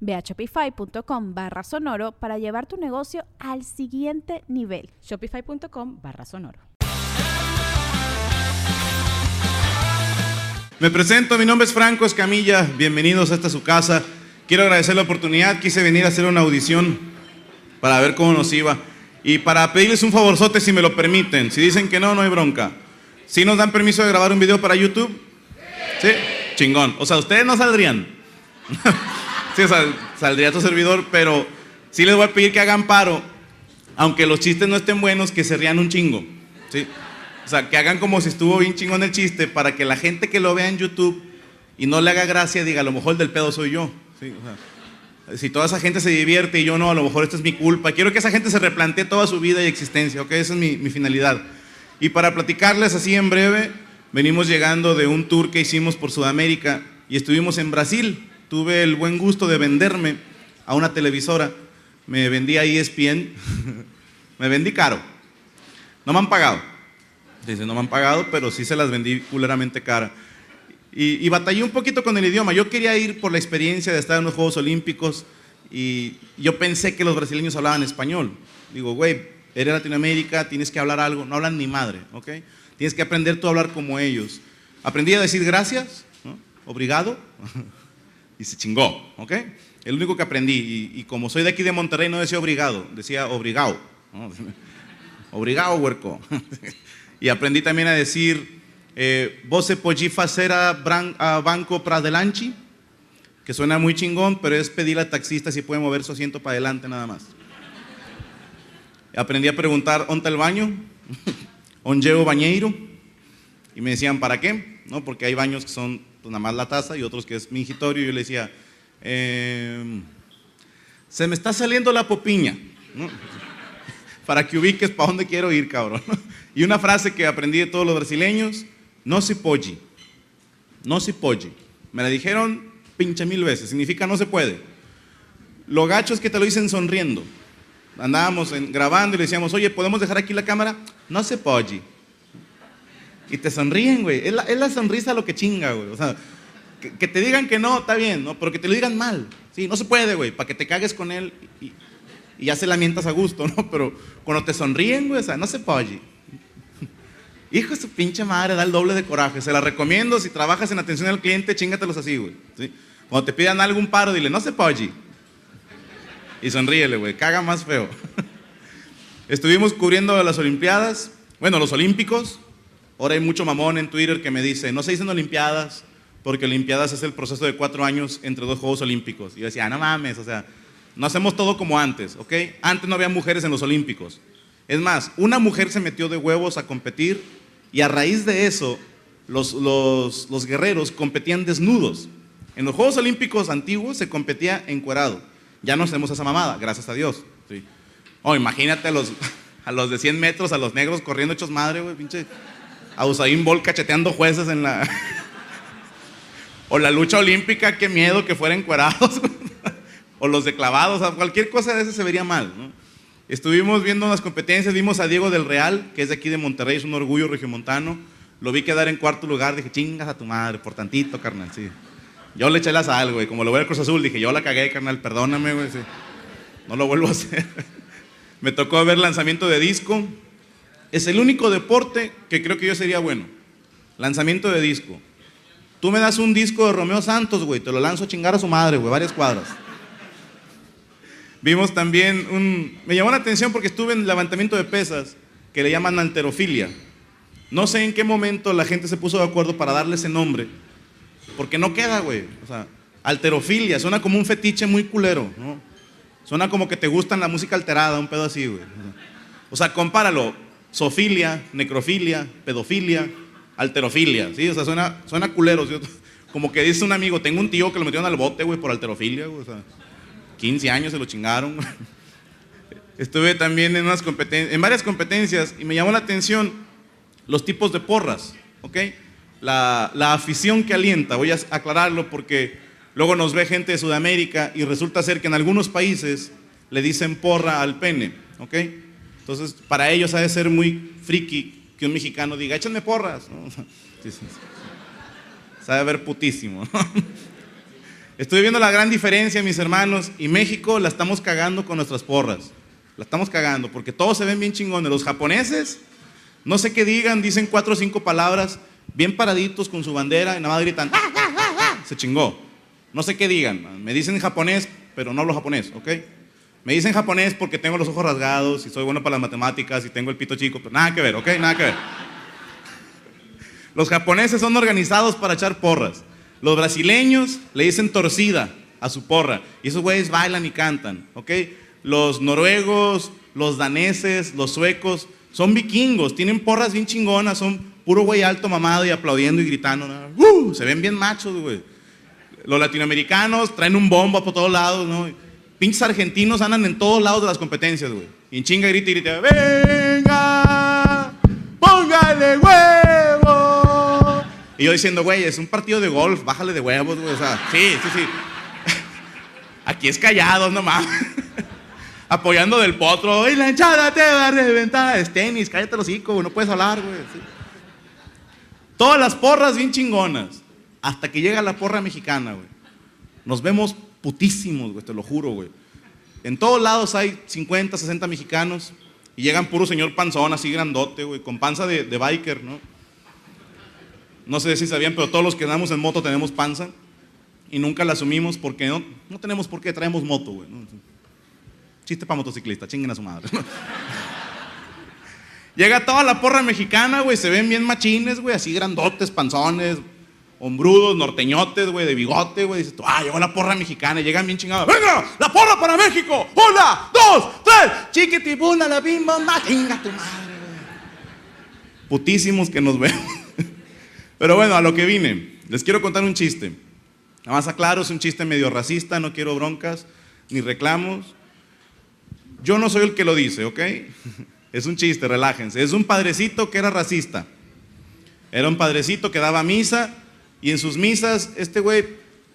Ve a shopify.com barra sonoro para llevar tu negocio al siguiente nivel. Shopify.com barra sonoro. Me presento, mi nombre es Franco Escamilla, bienvenidos a esta su casa. Quiero agradecer la oportunidad, quise venir a hacer una audición para ver cómo nos iba y para pedirles un favorzote si me lo permiten. Si dicen que no, no hay bronca. ¿Sí nos dan permiso de grabar un video para YouTube? ¿Sí? Chingón. O sea, ustedes no saldrían. saldría tu servidor, pero sí les voy a pedir que hagan paro, aunque los chistes no estén buenos, que se rían un chingo. ¿sí? O sea, que hagan como si estuvo bien chingón el chiste para que la gente que lo vea en YouTube y no le haga gracia diga, a lo mejor el del pedo soy yo. ¿sí? Si toda esa gente se divierte y yo no, a lo mejor esto es mi culpa. Quiero que esa gente se replantee toda su vida y existencia, ¿ok? Esa es mi finalidad. Y para platicarles así en breve, venimos llegando de un tour que hicimos por Sudamérica y estuvimos en Brasil. Tuve el buen gusto de venderme a una televisora. Me vendí a ESPN. me vendí caro. No me han pagado. Dice, no me han pagado, pero sí se las vendí culeramente cara. Y, y, batallé un poquito con el idioma. Yo quería ir por la experiencia de estar en los Juegos Olímpicos y yo pensé que los brasileños hablaban español. Digo, güey, eres Latinoamérica, tienes que hablar algo. No hablan ni madre, ¿ok? Tienes que aprender tú a hablar como ellos. Aprendí a decir gracias, ¿no? obrigado, y se chingó, ¿ok? El único que aprendí. Y, como soy de aquí de Monterrey, no decía obrigado, decía obrigado. ¿no? Obrigado, huerco. y aprendí también a decir, eh, você pode fazer a, banco para adelante, que suena muy chingón, pero es pedirle al taxista si puede mover su asiento para adelante nada más. Aprendí a preguntar, ¿dónde está el baño? ¿Dónde llevo bañeiro? Y me decían, ¿para qué? ¿No? Porque hay baños que son pues, nada más la taza y otros que es mingitorio. Yo le decía, eh, se me está saliendo la popiña. Para que ubiques para dónde quiero ir, cabrón. Y una frase que aprendí de todos los brasileños, no se pode. No se pode. Me la dijeron pinche mil veces, significa no se puede. Lo gacho es que te lo dicen sonriendo. Andábamos en, grabando y le decíamos, oye, ¿podemos dejar aquí la cámara? No se pode. Y te sonríen, güey. Es la, sonrisa lo que chinga, güey. O sea, que, te digan que no, está bien, ¿no? Pero que te lo digan mal. Sí, no se puede, güey. Para que te cagues con él y, y, ya se lamentas a gusto, ¿no? Pero cuando te sonríen, güey, o sea, no se pode. Hijo de su pinche madre, da el doble de coraje. Se la recomiendo. Si trabajas en atención al cliente, chingatelos así, güey. ¿sí? Cuando te pidan algún paro, dile, no se pode. Y sonríele, güey. Caga más feo. Estuvimos cubriendo las Olimpiadas. Bueno, los Olímpicos. Ahora hay mucho mamón en Twitter que me dice, no se dicen Olimpiadas, porque Olimpiadas es el proceso de cuatro años entre dos Juegos Olímpicos. Y yo decía, ah, no mames, o sea, no hacemos todo como antes, ¿ok? Antes no había mujeres en los Olímpicos. Es más, una mujer se metió de huevos a competir y a raíz de eso, los, los, los guerreros competían desnudos. En los Juegos Olímpicos antiguos se competía encuerado. Ya no hacemos esa mamada, gracias a Dios. Sí. Oh, imagínate a los, a los de 100 metros, a los negros corriendo hechos madre, güey, pinche. A Usain Bolt cacheteando jueces en la. o la lucha olímpica, qué miedo que fueran encuerados. o los de clavados, o cualquier cosa de eso se vería mal, ¿no? Estuvimos viendo unas competencias, vimos a Diego del Real, que es de aquí de Monterrey, es un orgullo regiomontano. Lo vi quedar en cuarto lugar, dije, chingas a tu madre, por tantito, carnal, sí. Yo le eché la sal, güey, como lo voy al Cruz Azul, dije, yo la cagué, carnal, perdóname, güey, sí. No lo vuelvo a hacer. Me tocó ver lanzamiento de disco. Es el único deporte que creo que yo sería bueno. Lanzamiento de disco. Tú me das un disco de Romeo Santos, güey, te lo lanzo a chingar a su madre, güey, varias cuadras. Vimos también un... Me llamó la atención porque estuve en levantamiento de pesas, que le llaman alterofilia. No sé en qué momento la gente se puso de acuerdo para darle ese nombre, porque no queda, güey. O sea, alterofilia, suena como un fetiche muy culero, ¿no? Suena como que te gustan la música alterada, un pedo así, güey. O sea, compáralo. Sofilia, necrofilia, pedofilia, alterofilia, ¿sí? O sea, suena, suena culero. Como que dice un amigo, tengo un tío que lo metieron al bote, güey, por alterofilia, güey. O sea, 15 años se lo chingaron. Estuve también en, unas en varias competencias y me llamó la atención los tipos de porras, ¿ok? La, la afición que alienta, voy a aclararlo porque luego nos ve gente de Sudamérica y resulta ser que en algunos países le dicen porra al pene, ¿ok? Entonces, para ellos ha de ser muy friki que un mexicano diga, échenme porras, ¿no? Sí, sí, Sabe ver putísimo, Estoy viendo la gran diferencia, mis hermanos, y México la estamos cagando con nuestras porras. La estamos cagando, porque todos se ven bien chingones. Los japoneses, no sé qué digan, dicen cuatro o cinco palabras, bien paraditos con su bandera, y nada más gritan, ¡Ah, ah, ah, se chingó. No sé qué digan, me dicen japonés, pero no hablo japonés, ¿ok? Me dicen japonés porque tengo los ojos rasgados y soy bueno para las matemáticas y tengo el pito chico, pero nada que ver, ¿ok? Nada que ver. Los japoneses son organizados para echar porras. Los brasileños le dicen torcida a su porra y esos güeyes bailan y cantan, ¿ok? los noruegos, los daneses, los suecos, son vikingos, tienen porras bien chingonas, son puro güey alto mamado y aplaudiendo y gritando. ¡Uh! se ven bien machos, güey. Los latinoamericanos traen un bombo por todos lados, ¿no? Pinches argentinos andan en todos lados de las competencias, güey. Y en chinga grita y grita, ¡venga! ¡Póngale huevo! Y yo diciendo, güey, es un partido de golf, bájale de huevos, güey. O sea, sí, sí, sí. Aquí es callado, no mames apoyando del potro. Y la hinchada te va a reventar. Es tenis, cállate los hocico, no puedes hablar, güey. Todas las porras bien chingonas. Hasta que llega la porra mexicana, güey. Nos vemos putísimos, güey, te lo juro, güey. En todos lados hay 50, 60 mexicanos. Y llegan puro señor panzón, así grandote, güey, con panza de, biker, ¿no? No sé si sabían, pero todos los que andamos en moto tenemos panza. Y nunca la asumimos porque no, no tenemos por qué, traemos moto, güey. ¿no? Chiste para motociclista, chinguen a su madre. Llega toda la porra mexicana, güey, se ven bien machines, güey, así grandotes, panzones, hombrudos, norteñotes, güey, de bigote, güey. Dices tú, ah, llegó la porra mexicana, llegan bien chingados. ¡Venga! ¡La porra para México! ¡Una, dos, tres! ¡Chiquitibuna, la bimba, chinga tu madre, güey! Putísimos que nos vemos. Pero bueno, a lo que vine. Les quiero contar un chiste. Nada más aclaro, es un chiste medio racista, no quiero broncas ni reclamos. Yo no soy el que lo dice, ¿ok? Es un chiste, relájense. Es un padrecito que era racista. Era un padrecito que daba misa y en sus misas este güey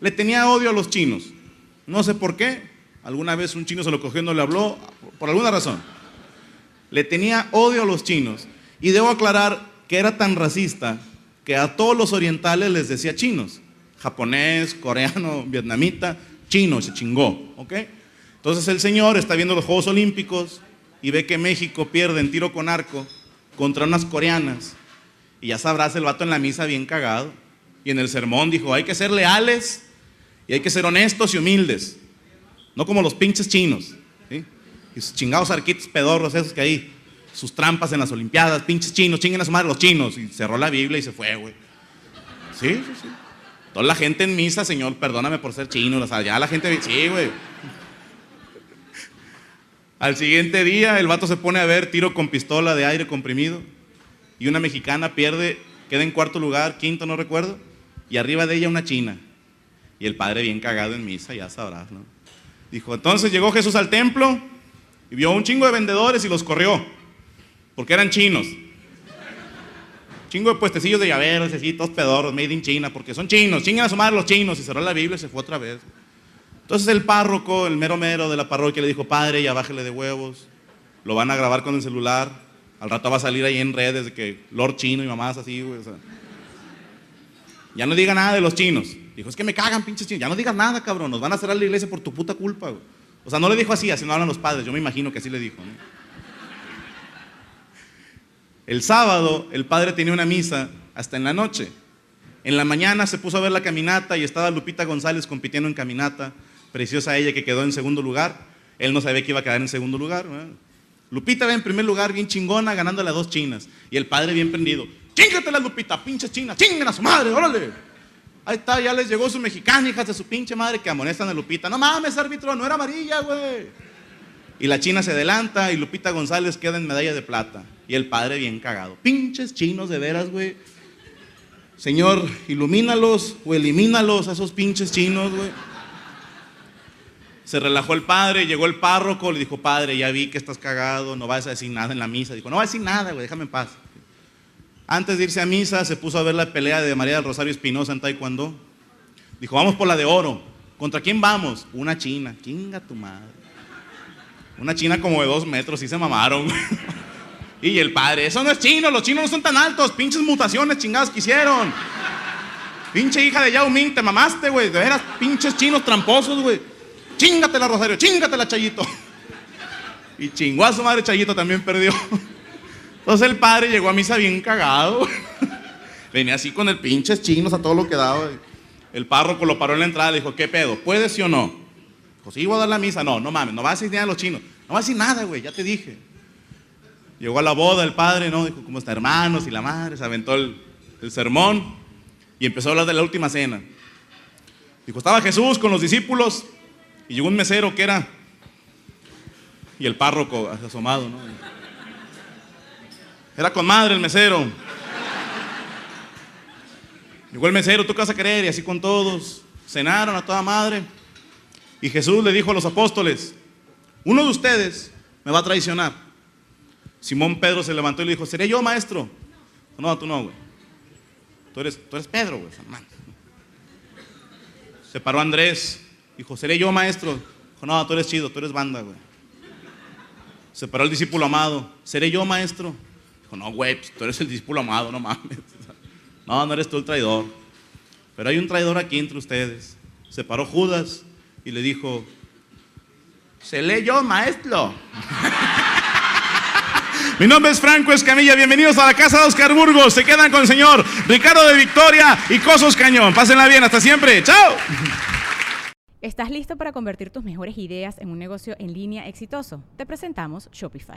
le tenía odio a los chinos. No sé por qué. Alguna vez un chino se lo cogió y le habló, por alguna razón. Le tenía odio a los chinos. Y debo aclarar que era tan racista que a todos los orientales les decía chinos. Japonés, coreano, vietnamita, chino, se chingó, ¿ok? Entonces el Señor está viendo los Juegos Olímpicos y ve que México pierde en tiro con arco contra unas coreanas. Y ya sabrás el vato en la misa bien cagado. Y en el sermón dijo, hay que ser leales y hay que ser honestos y humildes. No como los pinches chinos. Y sus chingados arquitos pedorros esos que hay. Sus trampas en las Olimpiadas, pinches chinos, chinguen a su madre los chinos. Y cerró la Biblia y se fue, güey. Sí, sí, sí. Toda la gente en misa, Señor, perdóname por ser chino. O sea, ya la gente, sí, güey. Al siguiente día el vato se pone a ver tiro con pistola de aire comprimido y una mexicana pierde, queda en cuarto lugar, quinto no recuerdo, y arriba de ella una china. Y el padre bien cagado en misa, ya sabrás, ¿no? Dijo, entonces llegó Jesús al templo y vio un chingo de vendedores y los corrió, porque eran chinos. Chingo de puestecillos de llaveros, así, todos pedorros, made in China, porque son chinos, chingan a su madre los chinos, y cerró la Biblia y se fue otra vez. Entonces el párroco, el mero mero de la parroquia le dijo, padre, ya bájele de huevos, lo van a grabar con el celular, al rato va a salir ahí en redes de que Lord Chino y mamás así, güey. Ya no diga nada de los chinos. Dijo, es que me cagan, pinches chinos. Ya no digas nada, cabrón. Nos van a cerrar la iglesia por tu puta culpa. O sea, no le dijo así, así no hablan los padres. Yo me imagino que así le dijo. El sábado, el padre tenía una misa hasta en la noche. En la mañana se puso a ver la caminata y estaba Lupita González compitiendo en caminata preciosa ella que quedó en segundo lugar. Él no sabía que iba a quedar en segundo lugar. Lupita va en primer lugar, bien chingona, ganándole a dos chinas. Y el padre bien prendido. Chíngate la Lupita, pinche china, chinguen a su madre, órale. Ahí está, ya les llegó su mexicana, hijas de su pinche madre, que amonestan a Lupita. No mames, árbitro, no era amarilla, güey. Y la china se adelanta y Lupita González queda en medalla de plata. Y el padre bien cagado. Pinches chinos de veras, güey. Señor, ilumínalos o elimínalos a esos pinches chinos, güey. Se relajó el padre, llegó el párroco, le dijo, padre, ya vi que estás cagado, no vas a decir nada en la misa. Dijo, no vas a decir nada, güey, déjame en paz. Antes de irse a misa, se puso a ver la pelea de María del Rosario Espinosa en Taekwondo. Dijo, vamos por la de oro. ¿Contra quién vamos? Una china. Chinga tu madre. Una china como de dos metros, y se mamaron. y el padre, eso no es chino, los chinos no son tan altos, pinches mutaciones chingadas que hicieron. Pinche hija de Yao Ming, te mamaste, güey. De veras, pinches chinos tramposos, güey. Chingatela, Rosario, chingatela, Chayito. Y chingó a su madre, Chayito también perdió. Entonces el padre llegó a misa bien cagado. Venía así con el pinches chinos a todo lo que daba. El párroco lo paró en la entrada y le dijo, ¿qué pedo? ¿Puedes sí o no? Dijo, sí, voy a dar la misa. No, no mames, no vas a decir nada a los chinos. No vas a decir nada, güey, ya te dije. Llegó a la boda el padre, ¿no? Dijo, ¿cómo está, hermanos? Y la madre, se aventó el, el sermón y empezó a hablar de la última cena. Dijo, estaba Jesús con los discípulos y llegó un mesero que era. Y el párroco asomado, ¿no? Era con madre el mesero. Llegó el mesero, ¿tú qué vas a querer? Y así con todos. Cenaron a toda madre. Y Jesús le dijo a los apóstoles: Uno de ustedes me va a traicionar. Simón Pedro se levantó y le dijo: ¿Seré yo, maestro? No, tú no, güey. Tú eres, tú eres Pedro, güey. Se paró Andrés. Dijo, ¿seré yo maestro? Dijo, no, tú eres chido, tú eres banda, güey. Se paró el discípulo amado. ¿Seré yo maestro? No, güey, pues, tú eres el discípulo amado, no mames. No, no eres tú el traidor. Pero hay un traidor aquí entre ustedes. Se paró Judas y le dijo, ¿seré yo maestro? Mi nombre es Franco Escamilla, bienvenidos a la casa de Oscar Burgos. Se quedan con el señor Ricardo de Victoria y Cosos Cañón. Pásenla bien, hasta siempre. ¡Chao! ¿Estás listo para convertir tus mejores ideas en un negocio en línea exitoso? Te presentamos Shopify.